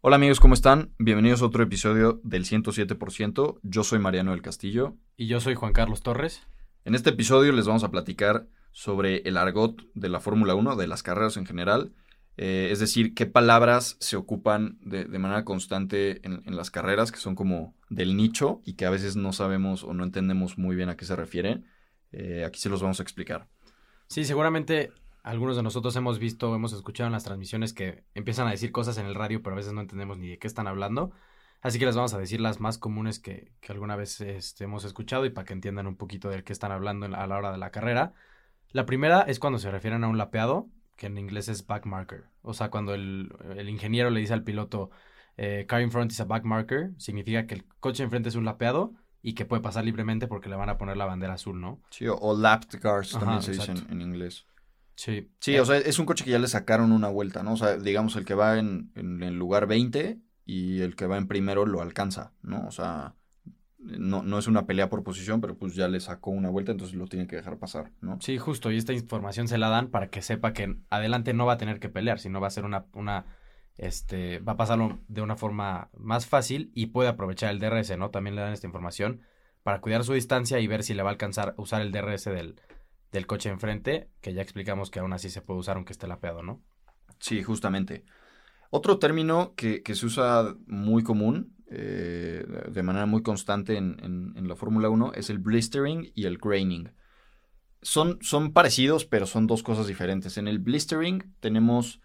Hola amigos, ¿cómo están? Bienvenidos a otro episodio del 107%. Yo soy Mariano del Castillo. Y yo soy Juan Carlos Torres. En este episodio les vamos a platicar sobre el argot de la Fórmula 1, de las carreras en general. Eh, es decir, qué palabras se ocupan de, manera constante en, las carreras, que son como del nicho y que a veces no sabemos o no entendemos muy bien a qué se refieren. Eh, aquí se los vamos a explicar. Sí, seguramente algunos de nosotros hemos visto, hemos escuchado en las transmisiones que empiezan a decir cosas en el radio, pero a veces no entendemos ni de qué están hablando. Así que les vamos a decir las más comunes que, alguna vez este, hemos escuchado y para que entiendan un poquito de qué están hablando a la hora de la carrera. La primera es cuando se refieren a un lapeado, que en inglés es back marker. O sea, cuando el, ingeniero le dice al piloto, eh, car in front is a back marker, significa que el coche enfrente es un lapeado y que puede pasar libremente porque le van a poner la bandera azul, ¿no? Sí, o, lapped cars también se dice en, inglés. Sí. Sí, o sea, es un coche que ya le sacaron una vuelta, ¿no? O sea, digamos, el que va en, en el lugar 20 y el que va en primero lo alcanza, ¿no? O sea, no, no es una pelea por posición, pero pues ya le sacó una vuelta, entonces lo tiene que dejar pasar, ¿no? Sí, justo, y esta información se la dan para que sepa que adelante no va a tener que pelear, sino va a ser una, una este, va a pasarlo de una forma más fácil y puede aprovechar el DRS, ¿no? También le dan esta información para cuidar su distancia y ver si le va a alcanzar a usar el DRS del, del coche enfrente, que ya explicamos que aún así se puede usar aunque esté lapeado, ¿no? Sí, justamente. Otro término que, que se usa muy común eh, de manera muy constante en, la Fórmula 1 es el blistering y el graining. Son, son, parecidos, pero son dos cosas diferentes. En el blistering tenemos...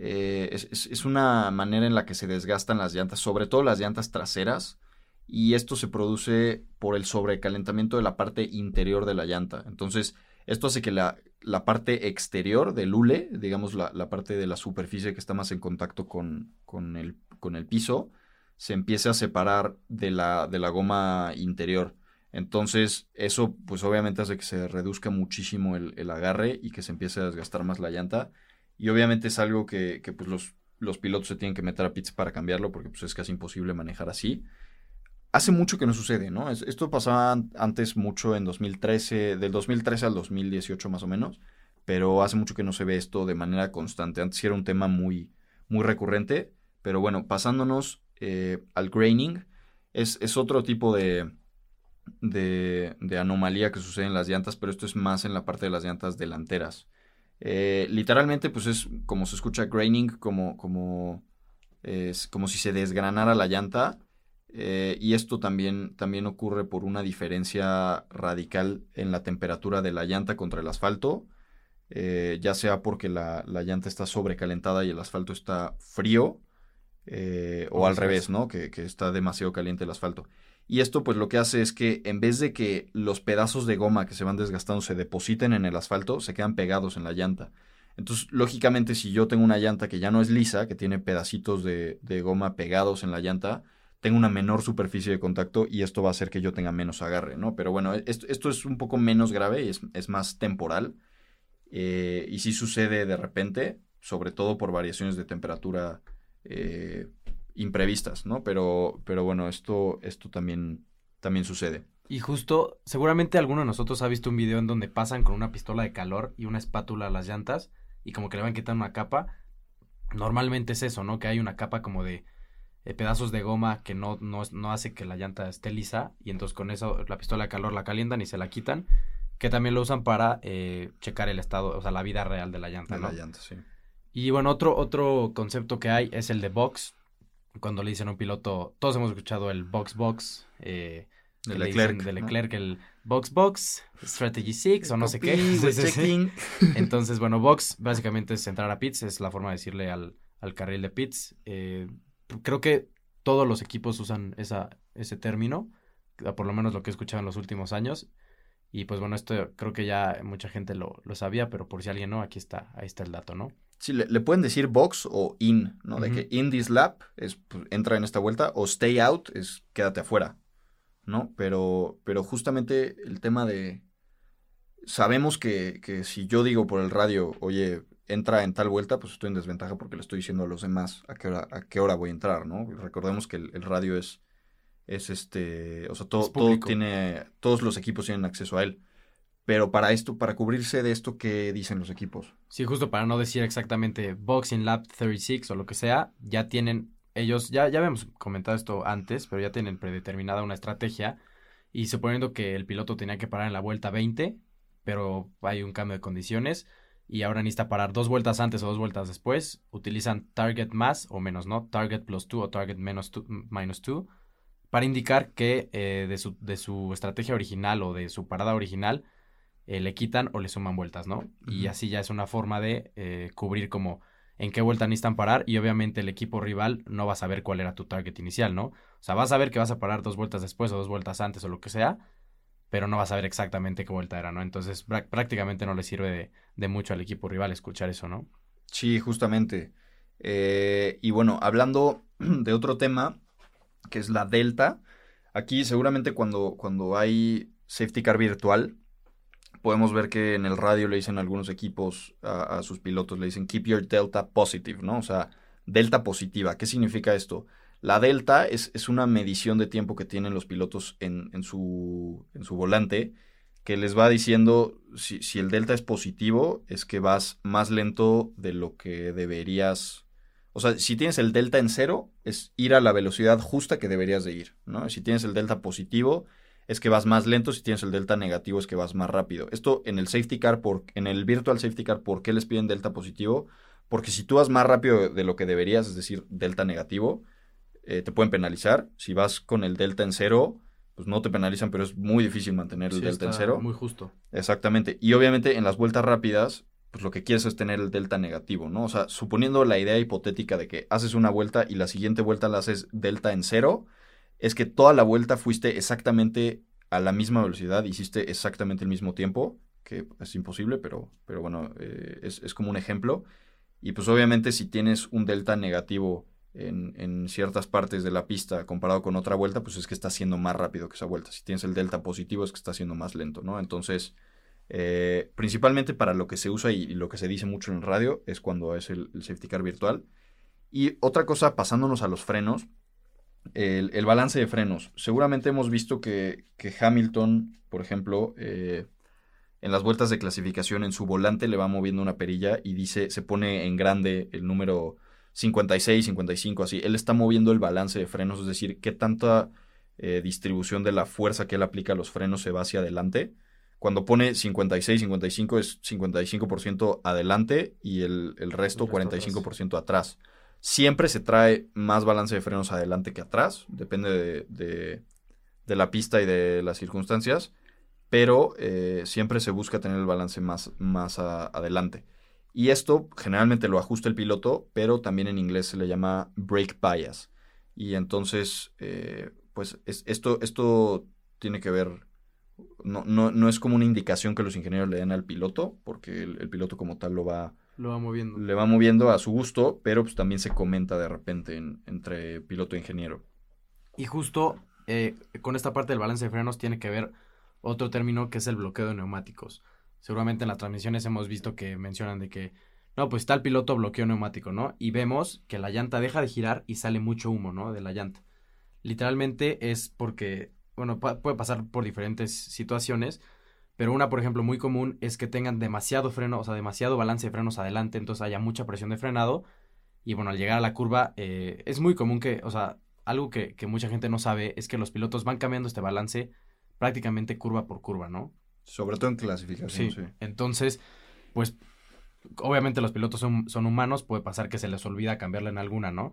Eh, es, una manera en la que se desgastan las llantas, sobre todo las llantas traseras, y esto se produce por el sobrecalentamiento de la parte interior de la llanta. Entonces, esto hace que la, parte exterior del hule, digamos la, parte de la superficie que está más en contacto con, con, el, con el piso, se empiece a separar de la, de la goma interior. Entonces, eso pues obviamente hace que se reduzca muchísimo el, agarre y que se empiece a desgastar más la llanta. Y obviamente es algo que, pues los, los, pilotos se tienen que meter a pits para cambiarlo porque pues es casi imposible manejar así. Hace mucho que no sucede, ¿no? esto pasaba antes mucho en 2013, del 2013 al 2018 más o menos, pero hace mucho que no se ve esto de manera constante. Antes era un tema muy, muy recurrente, pero bueno, pasándonos eh, al graining. Es, otro tipo de, de, anomalía que sucede en las llantas, pero esto es más en la parte de las llantas delanteras. Eh, literalmente, pues es como se escucha graining, como, como, es como si se desgranara la llanta. Eh, y esto también, también ocurre por una diferencia radical en la temperatura de la llanta contra el asfalto. ya sea porque la, la, llanta está sobrecalentada y el asfalto está frío, eh, o al revés, ¿no? Que, está demasiado caliente el asfalto. Y esto pues lo que hace es que en vez de que los pedazos de goma que se van desgastando se depositen en el asfalto, se quedan pegados en la llanta. Entonces, lógicamente, si yo tengo una llanta que ya no es lisa, que tiene pedacitos de, goma pegados en la llanta, tengo una menor superficie de contacto y esto va a hacer que yo tenga menos agarre, ¿no? Pero bueno, esto, es un poco menos grave y es, más temporal. Eh, y sí sucede de repente, sobre todo por variaciones de temperatura eh, imprevistas, ¿no? Pero, pero bueno, esto, esto también, también sucede. Y justo, seguramente alguno de nosotros ha visto un video en donde pasan con una pistola de calor y una espátula a las llantas y como que le van quitando una capa. Normalmente es eso, ¿no? Que hay una capa como de pedazos de goma que no, no, hace que la llanta esté lisa y entonces con eso la pistola de calor la calientan y se la quitan, que también lo usan para eh, checar el estado, o sea, la vida real de la llanta. De la llanta, sí. Y bueno, otro, otro concepto que hay es el de box. Cuando le dicen a un piloto, todos hemos escuchado el box box. Eh, de Leclerc. De Leclerc, el box box, strategy 6 o no sé qué. Entonces, bueno, box básicamente es entrar a pits, es la forma de decirle al, al carril de pits. Eh, creo que todos los equipos usan esa, ese término, por lo menos lo que he escuchado en los últimos años. Y pues bueno, esto creo que ya mucha gente lo, lo sabía, pero por si alguien no, aquí está, ahí está el dato, ¿no? Sí, le, pueden decir box o in, ¿no? De que in this lap es pues, entra en esta vuelta o stay out es quédate afuera, ¿no? Pero, pero justamente el tema de... Sabemos que, que si yo digo por el radio, oye, entra en tal vuelta, pues estoy en desventaja porque le estoy diciendo a los demás a qué hora, a qué hora voy a entrar, ¿no? Recordemos que el, radio es, es este, o sea, todo, todo tiene, todos los equipos tienen acceso a él. Pero para esto, para cubrirse de esto, ¿qué dicen los equipos? Sí, justo para no decir exactamente Boxing Lab 36 o lo que sea, ya tienen ellos, ya, ya habíamos comentado esto antes, pero ya tienen predeterminada una estrategia y suponiendo que el piloto tenía que parar en la vuelta 20, pero hay un cambio de condiciones y ahora necesita parar dos vueltas antes o dos vueltas después, utilizan target más o menos, ¿no? Target plus 2 o target menos 2, minus 2 para indicar que eh, de, su, de, su, estrategia original o de su parada original eh, le quitan o le suman vueltas, ¿no? Y así ya es una forma de eh, cubrir como en qué vuelta necesitan parar y obviamente el equipo rival no va a saber cuál era tu target inicial, ¿no? O sea, vas a saber que vas a parar dos vueltas después o dos vueltas antes o lo que sea, pero no vas a saber exactamente qué vuelta era, ¿no? Entonces prácticamente no le sirve de, mucho al equipo rival escuchar eso, ¿no? Sí, justamente. Eh, y bueno, hablando de otro tema, que es la delta, aquí seguramente cuando, cuando hay safety car virtual, podemos ver que en el radio le dicen algunos equipos a, sus pilotos, le dicen keep your delta positive, ¿no? O sea, delta positiva. ¿Qué significa esto? La delta es, es una medición de tiempo que tienen los pilotos en, en, su, en su volante que les va diciendo si, si, el delta es positivo, es que vas más lento de lo que deberías. O sea, si tienes el delta en cero, es ir a la velocidad justa que deberías de ir, ¿no? Si tienes el delta positivo, es que vas más lento, si tienes el delta negativo es que vas más rápido. Esto en el safety car, por, en el virtual safety car, ¿por qué les piden delta positivo? Porque si tú vas más rápido de lo que deberías, es decir, delta negativo, eh, te pueden penalizar. Si vas con el delta en cero, pues no te penalizan, pero es muy difícil mantener el delta en cero. Muy justo. Exactamente. Y obviamente en las vueltas rápidas, pues lo que quieres es tener el delta negativo, ¿no? O sea, suponiendo la idea hipotética de que haces una vuelta y la siguiente vuelta la haces delta en cero, es que toda la vuelta fuiste exactamente a la misma velocidad, hiciste exactamente el mismo tiempo, que es imposible, pero, pero bueno, eh, es, como un ejemplo. Y pues obviamente si tienes un delta negativo en, ciertas partes de la pista comparado con otra vuelta, pues es que está siendo más rápido que esa vuelta. Si tienes el delta positivo es que está siendo más lento, ¿no? Entonces, eh, principalmente para lo que se usa y, lo que se dice mucho en el radio es cuando es el, el safety car virtual. Y otra cosa, pasándonos a los frenos, el, balance de frenos. Seguramente hemos visto que, Hamilton, por ejemplo, eh, en las vueltas de clasificación en su volante le va moviendo una perilla y dice, se pone en grande el número 56, 55, así. Él está moviendo el balance de frenos, es decir, qué tanta eh, distribución de la fuerza que él aplica a los frenos se va hacia adelante. Cuando pone 56, 55 es 55% adelante y el, resto 45% atrás. Siempre se trae más balance de frenos adelante que atrás, depende de, la pista y de las circunstancias, pero eh, siempre se busca tener el balance más, más adelante. Y esto generalmente lo ajusta el piloto, pero también en inglés se le llama brake bias. Y entonces, eh, pues esto, esto tiene que ver, no, no, es como una indicación que los ingenieros le den al piloto, porque el piloto como tal lo va lo va moviendo. Le va moviendo a su gusto, pero pues también se comenta de repente entre piloto e ingeniero. Y justo eh, con esta parte del balance de frenos tiene que ver otro término que es el bloqueo de neumáticos. Seguramente en las transmisiones hemos visto que mencionan de que, no, pues está el piloto bloqueo neumático, ¿no? Y vemos que la llanta deja de girar y sale mucho humo, ¿no? De la llanta. Literalmente es porque, bueno, puede pasar por diferentes situaciones, pero una, por ejemplo, muy común es que tengan demasiado freno, o sea, demasiado balance de frenos adelante, entonces haya mucha presión de frenado. Y bueno, al llegar a la curva, eh, es muy común que, o sea, algo que, mucha gente no sabe es que los pilotos van cambiando este balance prácticamente curva por curva, ¿no? Sobre todo en clasificación, sí. Entonces, pues, obviamente los pilotos son, son, humanos, puede pasar que se les olvida cambiarle en alguna, ¿no?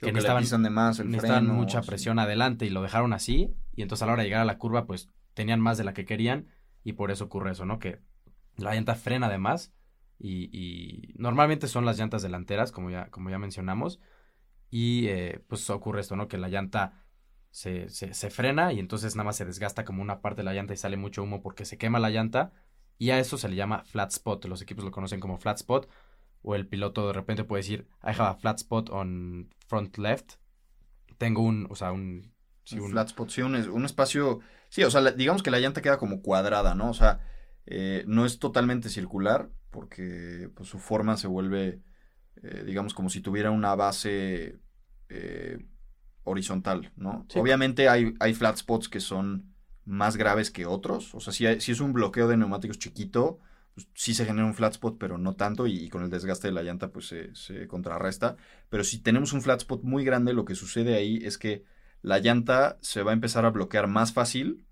que, necesitaban, de más el necesitaban mucha presión adelante y lo dejaron así, y entonces a la hora de llegar a la curva, pues, tenían más de la que querían y por eso ocurre eso, ¿no? Que la llanta frena además y, normalmente son las llantas delanteras, como ya, como ya mencionamos, y eh, pues ocurre esto, ¿no? Que la llanta se, se, frena y entonces nada más se desgasta como una parte de la llanta y sale mucho humo porque se quema la llanta. Y a eso se le llama flat spot, los equipos lo conocen como flat spot. O el piloto de repente puede decir, I have a flat spot on front left, tengo un, o sea, un... flat spot, sí, un, un espacio Sí, o sea, digamos que la llanta queda como cuadrada, ¿no? O sea, eh, no es totalmente circular porque pues, su forma se vuelve, eh, digamos, como si tuviera una base eh, horizontal, ¿no? Obviamente hay, hay flat spots que son más graves que otros. O sea, si, si es un bloqueo de neumáticos chiquito, pues, sí se genera un flat spot, pero no tanto, y, con el desgaste de la llanta pues se, se, contrarresta. Pero si tenemos un flat spot muy grande, lo que sucede ahí es que la llanta se va a empezar a bloquear más fácil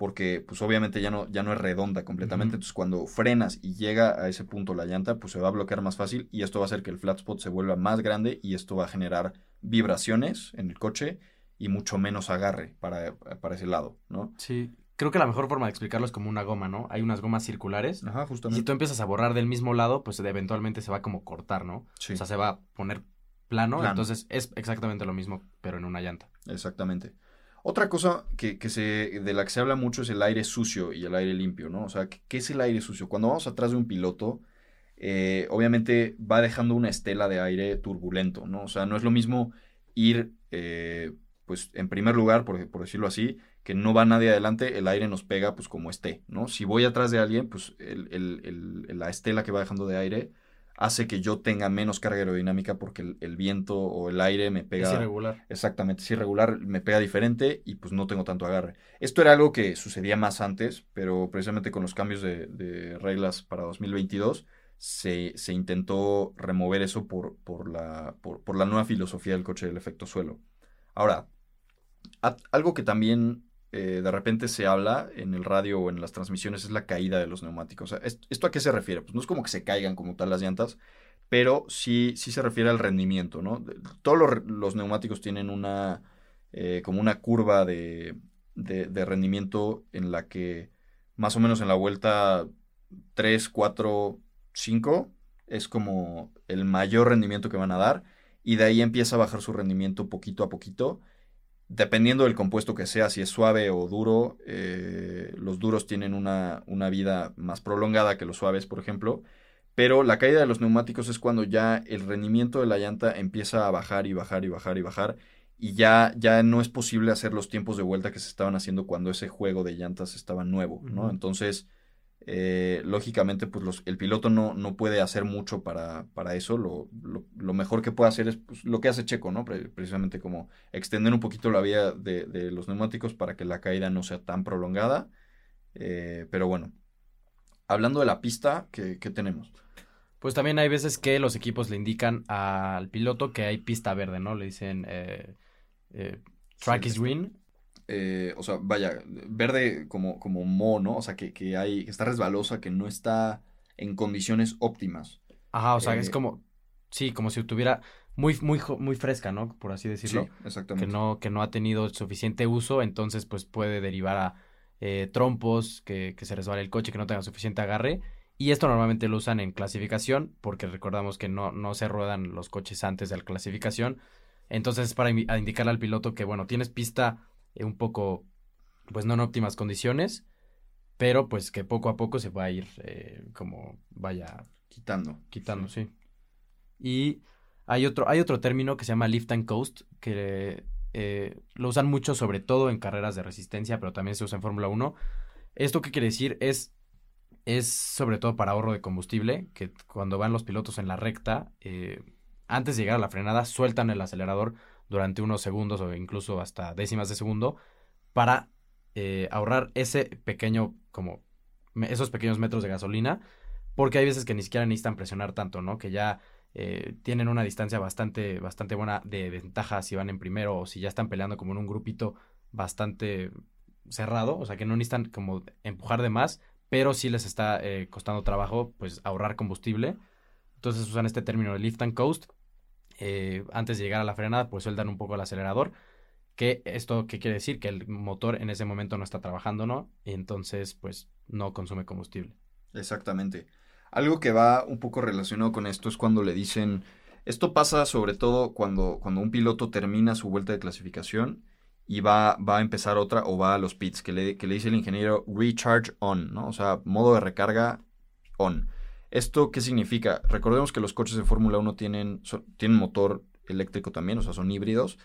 porque pues obviamente ya no, ya no es redonda completamente. Entonces cuando frenas y llega a ese punto la llanta, pues se va a bloquear más fácil y esto va a hacer que el flat spot se vuelva más grande y esto va a generar vibraciones en el coche y mucho menos agarre para, para ese lado, ¿no? Sí, creo que la mejor forma de explicarlo es como una goma, ¿no? Hay unas gomas circulares. Ajá, justamente. Si tú empiezas a borrar del mismo lado, pues eventualmente se va como cortar, ¿no? Sí. O sea, se va a poner plano, plano. entonces es exactamente lo mismo, pero en una llanta. Exactamente. Otra cosa que, se, de la que se habla mucho es el aire sucio y el aire limpio, ¿no? O sea, ¿qué es el aire sucio? Cuando vamos atrás de un piloto, eh, obviamente va dejando una estela de aire turbulento, ¿no? O sea, no es lo mismo ir, eh, pues, en primer lugar, por, decirlo así, que no va nadie adelante, el aire nos pega, pues, como esté, ¿no? Si voy atrás de alguien, pues, la estela que va dejando de aire hace que yo tenga menos carga aerodinámica porque el, viento o el aire me pega. Es irregular. Exactamente, es irregular, me pega diferente y pues no tengo tanto agarre. Esto era algo que sucedía más antes, pero precisamente con los cambios de, reglas para 2022 se, se, intentó remover eso por, por, la, por, la nueva filosofía del coche del efecto suelo. Ahora, algo que también eh, de repente se habla en el radio o en las transmisiones es la caída de los neumáticos. ¿Esto a qué se refiere? Pues no es como que se caigan como tal las llantas, pero sí, sí se refiere al rendimiento, ¿no? Todos los, neumáticos tienen una, eh, como una curva de, de, rendimiento en la que más o menos en la vuelta 3, 4, 5 es como el mayor rendimiento que van a dar y de ahí empieza a bajar su rendimiento poquito a poquito dependiendo del compuesto que sea, si es suave o duro, eh, los duros tienen una, una, vida más prolongada que los suaves, por ejemplo. Pero la caída de los neumáticos es cuando ya el rendimiento de la llanta empieza a bajar y bajar y bajar y bajar. Y ya, ya no es posible hacer los tiempos de vuelta que se estaban haciendo cuando ese juego de llantas estaba nuevo, ¿no? Entonces, eh, lógicamente, pues los, el piloto no, no, puede hacer mucho para, para eso. Lo, lo, mejor que puede hacer es pues, lo que hace Checo, ¿no? precisamente como extender un poquito la vida de, de, los neumáticos para que la caída no sea tan prolongada. Eh, pero bueno, hablando de la pista, ¿qué, ¿qué, tenemos? Pues también hay veces que los equipos le indican al piloto que hay pista verde, ¿no? Le dicen eh, track is green eh, o sea, vaya, verde como, como mo, ¿no? O sea, que, que, hay, que está resbalosa, que no está en condiciones óptimas. Ajá, o sea, es eh, como, sí, como si tuviera muy, muy, muy fresca, ¿no? Por así decirlo. Sí, exactamente. Que no, que no ha tenido suficiente uso, entonces pues puede derivar a eh, trompos, que, que se resbale el coche, que no tenga suficiente agarre. Y esto normalmente lo usan en clasificación, porque recordamos que no, no se ruedan los coches antes de la clasificación. Entonces, para indicarle al piloto que, bueno, tienes pista un poco, pues no en óptimas condiciones, pero pues que poco a poco se va a ir eh, como vaya quitando. Quitando, sí. Y hay otro, hay otro término que se llama lift and coast, que eh, lo usan mucho sobre todo en carreras de resistencia, pero también se usa en Fórmula 1. ¿Esto qué quiere decir? Es, es sobre todo para ahorro de combustible, que cuando van los pilotos en la recta, antes de llegar a la frenada, sueltan el acelerador durante unos segundos o incluso hasta décimas de segundo para eh, ahorrar ese pequeño, como esos pequeños metros de gasolina, porque hay veces que ni siquiera necesitan presionar tanto, ¿no? Que ya eh, tienen una distancia bastante, bastante buena de ventaja si van en primero o si ya están peleando como en un grupito bastante cerrado, o sea que no necesitan como empujar de más, pero sí les está eh, costando trabajo pues ahorrar combustible. Entonces usan este término de lift and coast eh, antes de llegar a la frenada, pues sueltan un poco el acelerador. Que esto, ¿qué quiere decir? Que el motor en ese momento no está trabajando, ¿no? Y entonces, pues, no consume combustible. Exactamente. Algo que va un poco relacionado con esto es cuando le dicen, esto pasa sobre todo cuando, cuando un piloto termina su vuelta de clasificación y va, va a empezar otra o va a los pits, que le, que le dice el ingeniero recharge on, ¿no? O sea, modo de recarga on. ¿Esto qué significa? Recordemos que los coches de Fórmula 1 tienen, tienen motor eléctrico también, o sea, son híbridos.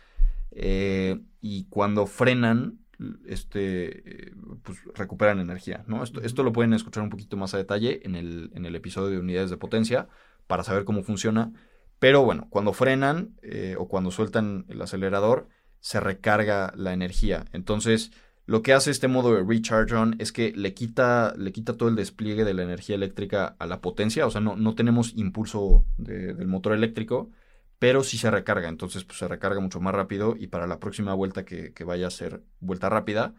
Eh, y cuando frenan, este, eh, pues recuperan energía, ¿no? Esto, esto, lo pueden escuchar un poquito más a detalle en el, en el, episodio de unidades de potencia para saber cómo funciona. Pero bueno, cuando frenan eh, o cuando sueltan el acelerador, se recarga la energía. Entonces, Lo que hace este modo de Recharge On es que le quita, le quita todo el despliegue de la energía eléctrica a la potencia, o sea, no, no tenemos impulso del motor eléctrico, pero sí se recarga, entonces pues, se recarga mucho más rápido y para la próxima vuelta que, vaya a ser vuelta rápida,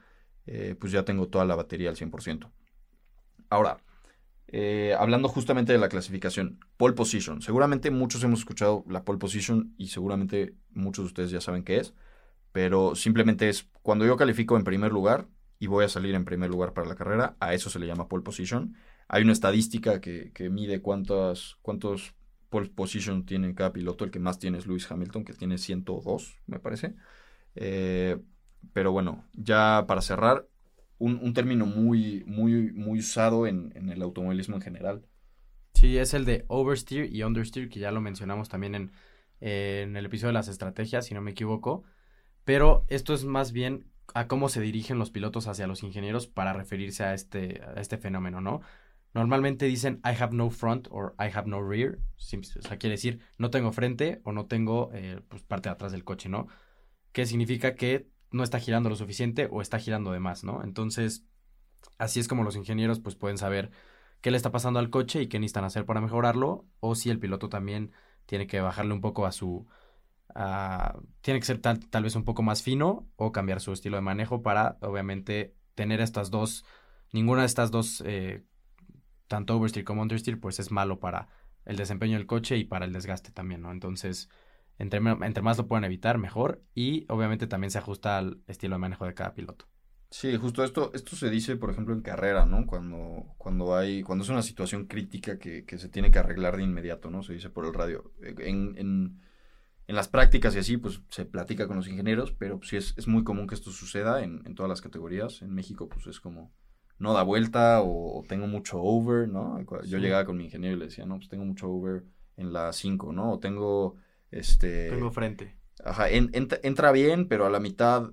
eh, pues ya tengo toda la batería al 100%. Ahora, eh, hablando justamente de la clasificación, pole position. Seguramente muchos hemos escuchado la pole position y seguramente muchos de ustedes ya saben qué es, pero simplemente es cuando yo califico en primer lugar y voy a salir en primer lugar para la carrera, a eso se le llama pole position. Hay una estadística que, mide cuántos pole position tiene cada piloto. El que más tiene es Lewis Hamilton, que tiene 102, me parece. Eh, pero bueno, ya para cerrar, un, término muy, muy, muy usado en, el automovilismo en general. Sí, es el de oversteer y understeer, que ya lo mencionamos también en, en el episodio de las estrategias, si no me equivoco. Pero esto es más bien a cómo se dirigen los pilotos hacia los ingenieros para referirse a este, este fenómeno, ¿no? Normalmente dicen I have no front or I have no rear. O sea, quiere decir no tengo frente o no tengo eh, pues, parte de atrás del coche, ¿no? Que significa que no está girando lo suficiente o está girando de más, ¿no? Entonces, así es como los ingenieros pues pueden saber qué le está pasando al coche y qué necesitan hacer para mejorarlo o si el piloto también tiene que bajarle un poco a su... tiene que ser tal, tal vez un poco más fino o cambiar su estilo de manejo para obviamente tener estas dos, ninguna de estas dos, eh, tanto oversteer como understeer, pues es malo para el desempeño del coche y para el desgaste también, ¿no? Entonces, entre, más lo puedan evitar, mejor. Y obviamente también se ajusta al estilo de manejo de cada piloto. Sí, justo esto, esto se dice, por ejemplo, en carrera, ¿no? Cuando, cuando hay, cuando es una situación crítica que, se tiene que arreglar de inmediato, ¿no? Se dice por el radio. En, en, en las prácticas y así, pues se platica con los ingenieros, pero sí es, es muy común que esto suceda en, en, todas las categorías. En México, pues es como, no da vuelta o, tengo mucho over, ¿no? Yo llegaba con mi ingeniero y le decía, no, pues tengo mucho over en la 5, ¿no? O tengo este, tengo frente. Ajá, entra bien, pero a la mitad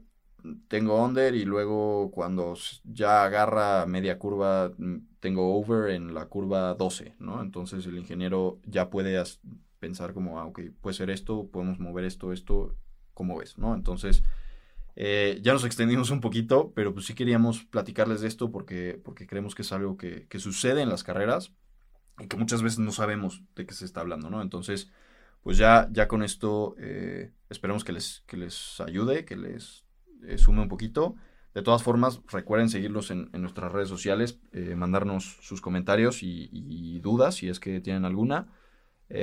tengo under y luego cuando ya agarra media curva mm, tengo over en la curva 12, ¿no? Entonces el ingeniero ya puede pensar como, ah, ok, puede ser esto, podemos mover esto, esto, ¿cómo ves, no? Entonces, eh, ya nos extendimos un poquito, pero pues sí queríamos platicarles de esto porque, porque creemos que es algo que, que sucede en las carreras y que muchas veces no sabemos de qué se está hablando, ¿no? Entonces, pues ya, ya con esto eh, esperemos que les, que les ayude, que les eh, sume un poquito. De todas formas, recuerden seguirlos en, nuestras redes sociales, eh, mandarnos sus comentarios y, dudas si es que tienen alguna.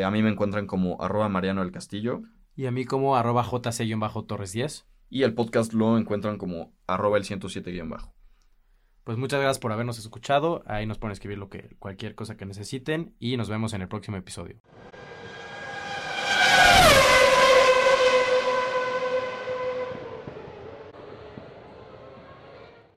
A mí me encuentran como arroba Mariano del Castillo. Y a mí como arroba JC-Torres 10. Y el podcast lo encuentran como arroba el 107-bajo. Pues muchas gracias por habernos escuchado. Ahí nos pueden escribir lo que, cualquier cosa que necesiten y nos vemos en el próximo episodio.